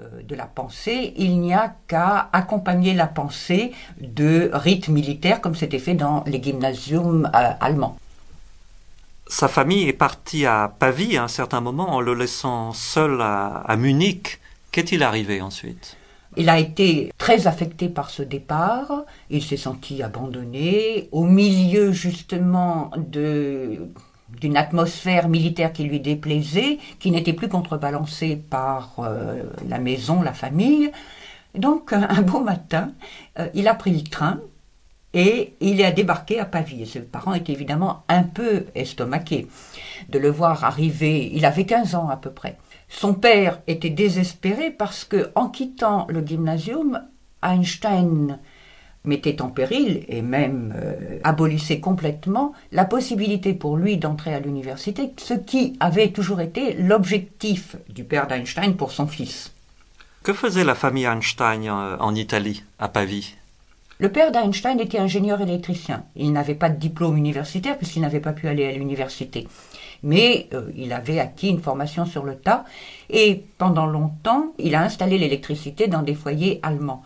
euh, de la pensée, il n'y a qu'à accompagner la pensée de rites militaires comme c'était fait dans les gymnasiums euh, allemands. Sa famille est partie à Pavie à un certain moment en le laissant seul à, Munich. Qu'est-il arrivé ensuite? Il a été très affecté par ce départ, il s'est senti abandonné, au milieu justement de d'une atmosphère militaire qui lui déplaisait, qui n'était plus contrebalancée par euh, la maison, la famille. Donc un beau matin, euh, il a pris le train et il a débarqué à Pavie. ses parents étaient évidemment un peu estomaqués de le voir arriver. Il avait 15 ans à peu près. Son père était désespéré parce que, en quittant le gymnasium, Einstein mettait en péril et même euh, abolissait complètement la possibilité pour lui d'entrer à l'université, ce qui avait toujours été l'objectif du père d'Einstein pour son fils. Que faisait la famille Einstein euh, en Italie, à Pavie? Le père d'Einstein était ingénieur électricien. Il n'avait pas de diplôme universitaire puisqu'il n'avait pas pu aller à l'université. Mais euh, il avait acquis une formation sur le tas et pendant longtemps, il a installé l'électricité dans des foyers allemands.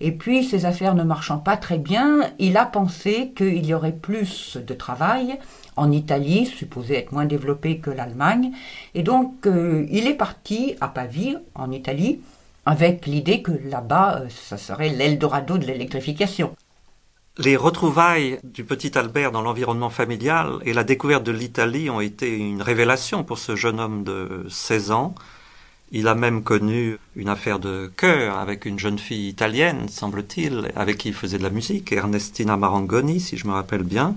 Et puis, ses affaires ne marchant pas très bien, il a pensé qu'il y aurait plus de travail en Italie, supposé être moins développé que l'Allemagne. Et donc, euh, il est parti à Pavie, en Italie, avec l'idée que là-bas, euh, ça serait l'Eldorado de l'électrification. Les retrouvailles du petit Albert dans l'environnement familial et la découverte de l'Italie ont été une révélation pour ce jeune homme de 16 ans. Il a même connu une affaire de cœur avec une jeune fille italienne, semble-t-il, avec qui il faisait de la musique, Ernestina Marangoni, si je me rappelle bien.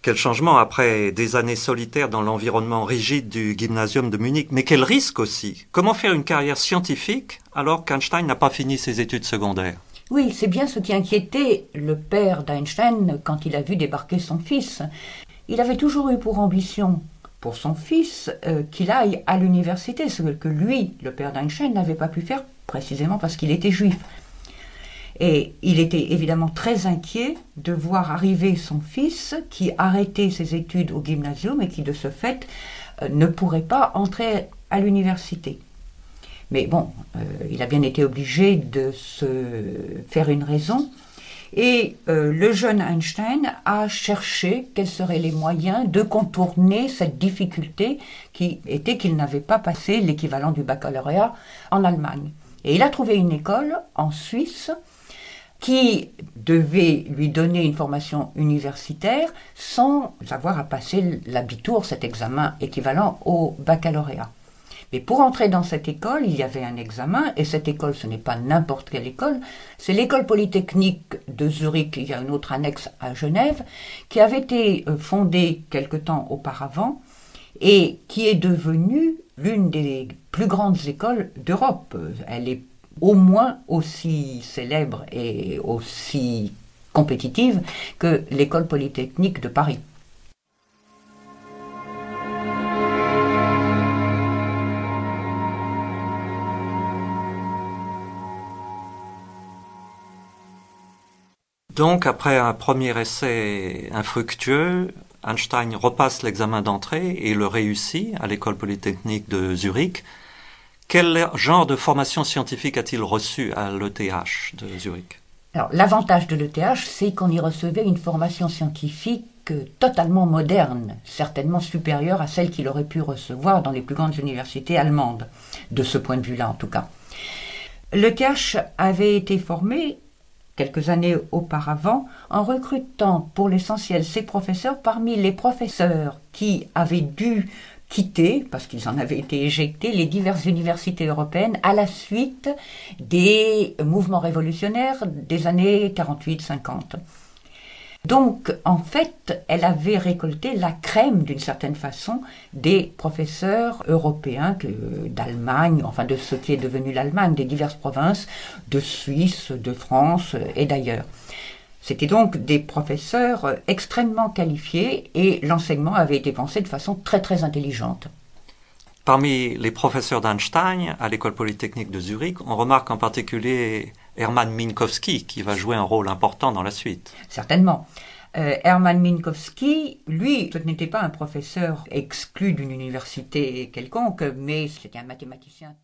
Quel changement après des années solitaires dans l'environnement rigide du gymnasium de Munich, mais quel risque aussi. Comment faire une carrière scientifique alors qu'Einstein n'a pas fini ses études secondaires? Oui, c'est bien ce qui inquiétait le père d'Einstein quand il a vu débarquer son fils. Il avait toujours eu pour ambition pour son fils euh, qu'il aille à l'université, ce que lui, le père d'Einstein, n'avait pas pu faire précisément parce qu'il était juif. Et il était évidemment très inquiet de voir arriver son fils qui arrêtait ses études au gymnasium et qui de ce fait euh, ne pourrait pas entrer à l'université. Mais bon, euh, il a bien été obligé de se faire une raison et euh, le jeune Einstein a cherché quels seraient les moyens de contourner cette difficulté qui était qu'il n'avait pas passé l'équivalent du baccalauréat en Allemagne. Et il a trouvé une école en Suisse qui devait lui donner une formation universitaire sans avoir à passer l'abitur, cet examen équivalent au baccalauréat. Mais pour entrer dans cette école, il y avait un examen, et cette école, ce n'est pas n'importe quelle école, c'est l'école polytechnique de Zurich, il y a une autre annexe à Genève, qui avait été euh, fondée quelque temps auparavant, et qui est devenue l'une des plus grandes écoles d'Europe. Elle est au moins aussi célèbre et aussi compétitive que l'école polytechnique de Paris. Donc, après un premier essai infructueux, Einstein repasse l'examen d'entrée et le réussit à l'école polytechnique de Zurich. Quel genre de formation scientifique a-t-il reçu à l'ETH de Zurich? Alors, l'avantage de l'ETH, c'est qu'on y recevait une formation scientifique totalement moderne, certainement supérieure à celle qu'il aurait pu recevoir dans les plus grandes universités allemandes, de ce point de vue-là en tout cas. L'ETH avait été formé quelques années auparavant en recrutant pour l'essentiel ses professeurs parmi les professeurs qui avaient dû quitter, parce qu'ils en avaient été éjectés, les diverses universités européennes à la suite des mouvements révolutionnaires des années 48-50. Donc, en fait, elle avait récolté la crème, d'une certaine façon, des professeurs européens d'Allemagne, enfin de ce qui est devenu l'Allemagne, des diverses provinces, de Suisse, de France et d'ailleurs. C'était donc des professeurs extrêmement qualifiés et l'enseignement avait été pensé de façon très très intelligente. Parmi les professeurs d'Einstein à l'école polytechnique de Zurich, on remarque en particulier Hermann Minkowski qui va jouer un rôle important dans la suite. Certainement. Euh, Hermann Minkowski, lui, ce n'était pas un professeur exclu d'une université quelconque, mais c'était un mathématicien